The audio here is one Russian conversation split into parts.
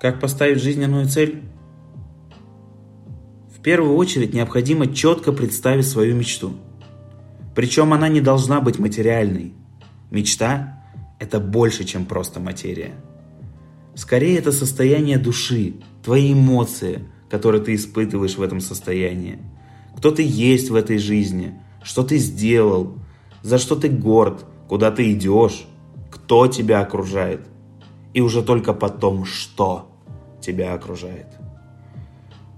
Как поставить жизненную цель? В первую очередь необходимо четко представить свою мечту. Причем она не должна быть материальной. Мечта – это больше, чем просто материя. Скорее, это состояние души, твои эмоции, которые ты испытываешь в этом состоянии. Кто ты есть в этой жизни, что ты сделал, за что ты горд, куда ты идешь, кто тебя окружает. И уже только потом, что тебя окружает.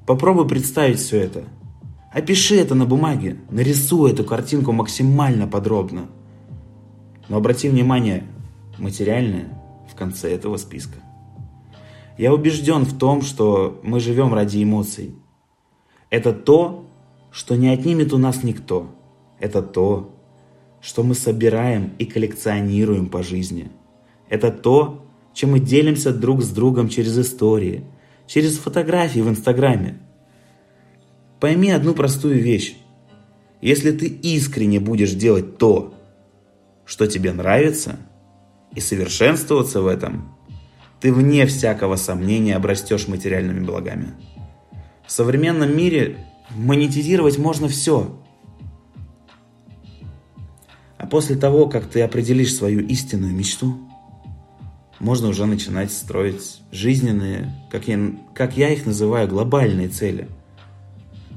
Попробуй представить все это. Опиши это на бумаге, нарисуй эту картинку максимально подробно. Но обрати внимание, материальное в конце этого списка. Я убежден в том, что мы живем ради эмоций. Это то, что не отнимет у нас никто. Это то, что мы собираем и коллекционируем по жизни. Это то, чем мы делимся друг с другом через истории – через фотографии в Инстаграме. Пойми одну простую вещь. Если ты искренне будешь делать то, что тебе нравится, и совершенствоваться в этом, ты вне всякого сомнения обрастешь материальными благами. В современном мире монетизировать можно все. А после того, как ты определишь свою истинную мечту – можно уже начинать строить жизненные, как я, как я их называю, глобальные цели.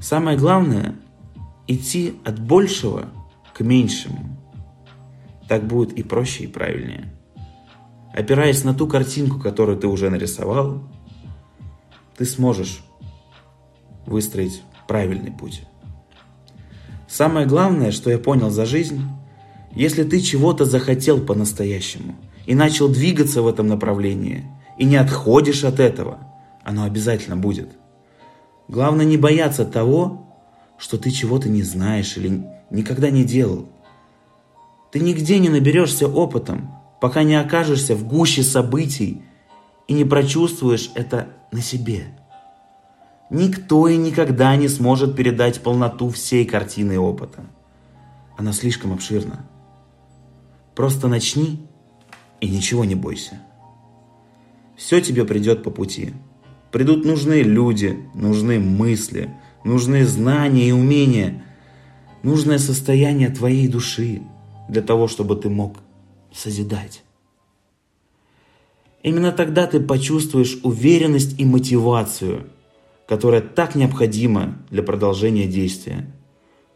Самое главное – идти от большего к меньшему. Так будет и проще, и правильнее. Опираясь на ту картинку, которую ты уже нарисовал, ты сможешь выстроить правильный путь. Самое главное, что я понял за жизнь, если ты чего-то захотел по-настоящему – и начал двигаться в этом направлении, и не отходишь от этого, оно обязательно будет. Главное не бояться того, что ты чего-то не знаешь или никогда не делал. Ты нигде не наберешься опытом, пока не окажешься в гуще событий и не прочувствуешь это на себе. Никто и никогда не сможет передать полноту всей картины опыта. Она слишком обширна. Просто начни и ничего не бойся. Все тебе придет по пути. Придут нужные люди, нужны мысли, нужны знания и умения, нужное состояние твоей души для того, чтобы ты мог созидать. Именно тогда ты почувствуешь уверенность и мотивацию, которая так необходима для продолжения действия.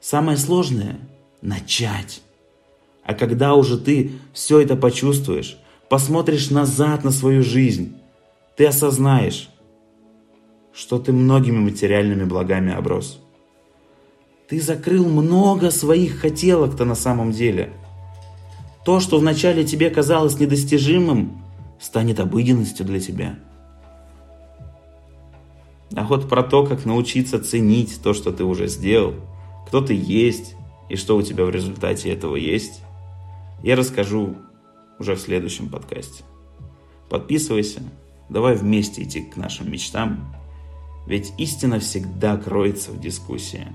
Самое сложное – начать. А когда уже ты все это почувствуешь, посмотришь назад на свою жизнь, ты осознаешь, что ты многими материальными благами оброс. Ты закрыл много своих хотелок-то на самом деле. То, что вначале тебе казалось недостижимым, станет обыденностью для тебя. А вот про то, как научиться ценить то, что ты уже сделал, кто ты есть и что у тебя в результате этого есть, я расскажу уже в следующем подкасте. Подписывайся, давай вместе идти к нашим мечтам, ведь истина всегда кроется в дискуссии.